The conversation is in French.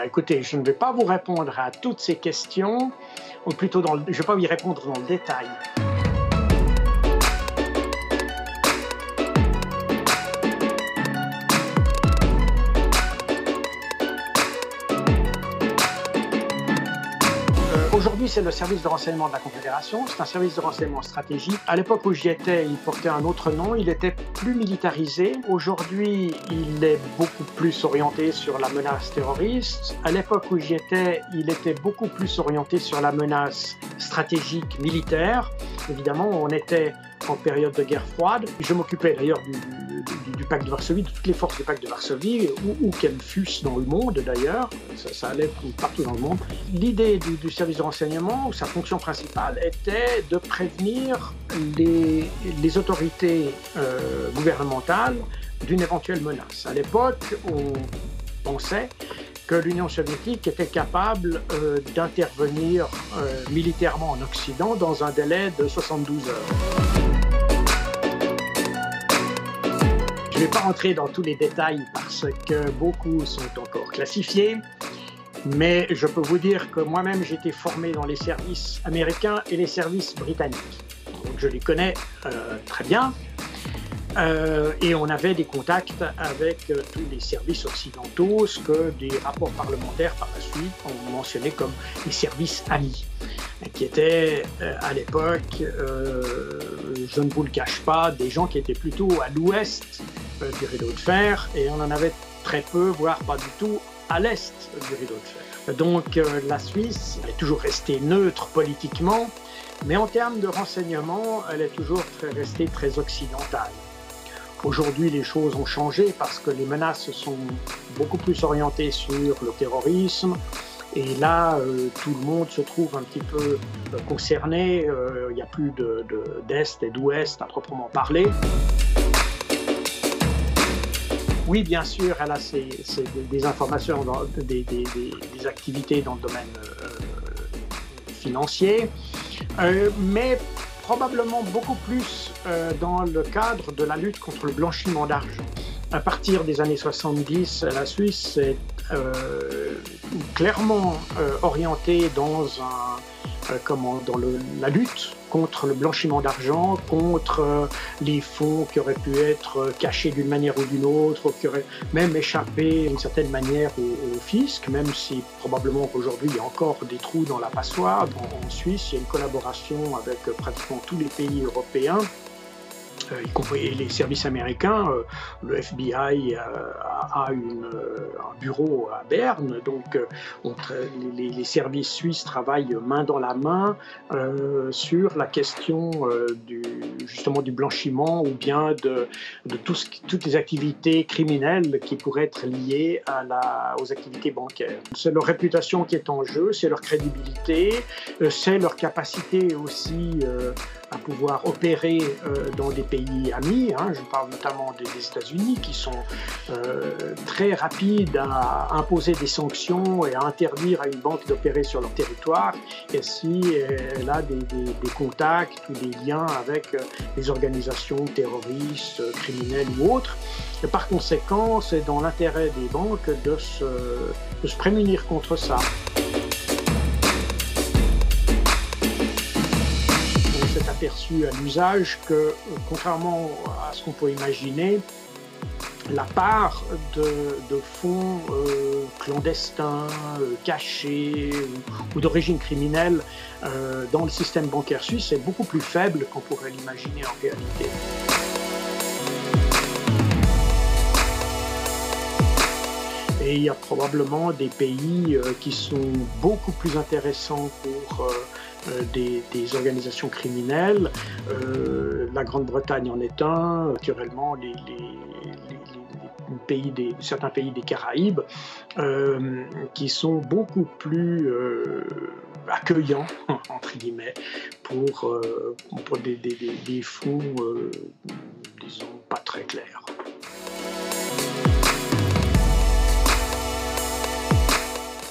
Ah, écoutez, je ne vais pas vous répondre à toutes ces questions, ou plutôt dans je ne vais pas y répondre dans le détail. Aujourd'hui, c'est le service de renseignement de la Confédération. C'est un service de renseignement stratégique. À l'époque où j'y étais, il portait un autre nom. Il était plus militarisé. Aujourd'hui, il est beaucoup plus orienté sur la menace terroriste. À l'époque où j'y étais, il était beaucoup plus orienté sur la menace stratégique militaire. Évidemment, on était en période de guerre froide. Je m'occupais d'ailleurs du, du, pacte de Varsovie, de toutes les forces du pacte de Varsovie, où, qu'elles fussent dans le monde d'ailleurs, ça, allait partout dans le monde. L'idée du, service de renseignement, sa fonction principale, était de prévenir les, autorités euh, gouvernementales d'une éventuelle menace. À l'époque, on pensait que l'Union soviétique était capable euh, d'intervenir euh, militairement en Occident dans un délai de 72 heures. Je ne vais pas rentrer dans tous les détails parce que beaucoup sont encore classifiés, mais je peux vous dire que moi-même été formé dans les services américains et les services britanniques. Donc je les connais euh, très bien. Euh, et on avait des contacts avec euh, tous les services occidentaux, ce que des rapports parlementaires par la suite ont mentionné comme les services amis, qui étaient à l'époque, je ne vous le cache pas, des gens qui étaient plutôt à l'ouest du rideau de fer et on en avait très peu, voire pas du tout, à l'est du rideau de fer. Donc euh, la Suisse est toujours restée neutre politiquement, mais en termes de renseignement, elle est toujours restée très occidentale. Aujourd'hui, les choses ont changé parce que les menaces sont beaucoup plus orientées sur le terrorisme. Et là, euh, tout le monde se trouve un petit peu euh, concerné. Il n'y a plus d'Est de, et d'Ouest à proprement parler. Oui, bien sûr, elle a des, informations, des, activités dans le domaine euh, financier, euh, mais probablement beaucoup plus euh, dans le cadre de la lutte contre le blanchiment d'argent. À partir des années 70, la Suisse est clairement orientée dans, un, comment, dans la lutte contre le blanchiment d'argent, contre euh, les fonds qui auraient pu être euh, cachés d'une manière ou d'une autre, qui auraient même échappé d'une certaine manière au, fisc, même si probablement qu'aujourd'hui il y a encore des trous dans la passoire. en Suisse, il y a une collaboration avec euh, pratiquement tous les pays européens y compris les services américains. Euh, le FBI euh, a, un bureau à Berne, donc les, services suisses travaillent main dans la main sur la question du, justement du blanchiment ou bien de, toutes les activités criminelles qui pourraient être liées aux activités bancaires. C'est leur réputation qui est en jeu, c'est leur crédibilité, c'est leur capacité aussi à pouvoir opérer euh, dans des pays amis. Hein. Je parle notamment des, États-Unis qui sont euh, très rapides à imposer des sanctions et à interdire à une banque d'opérer sur leur territoire. Et si elle a des, des, contacts ou des liens avec euh, des organisations terroristes, criminelles ou autres. Par conséquent, c'est dans l'intérêt des banques de se prémunir contre ça. Aperçu à l'usage que, euh, contrairement à ce qu'on peut imaginer, la part de, fonds euh, clandestins, euh, cachés ou, d'origine criminelle dans le système bancaire suisse est beaucoup plus faible qu'on pourrait l'imaginer en réalité. Et il y a probablement des pays qui sont beaucoup plus intéressants pour euh, des, organisations criminelles. Euh, la Grande-Bretagne en est un, naturellement les, pays des, certains pays des Caraïbes, euh, qui sont beaucoup plus accueillants, entre guillemets, pour, pour des, des, des fonds, disons, pas très clairs.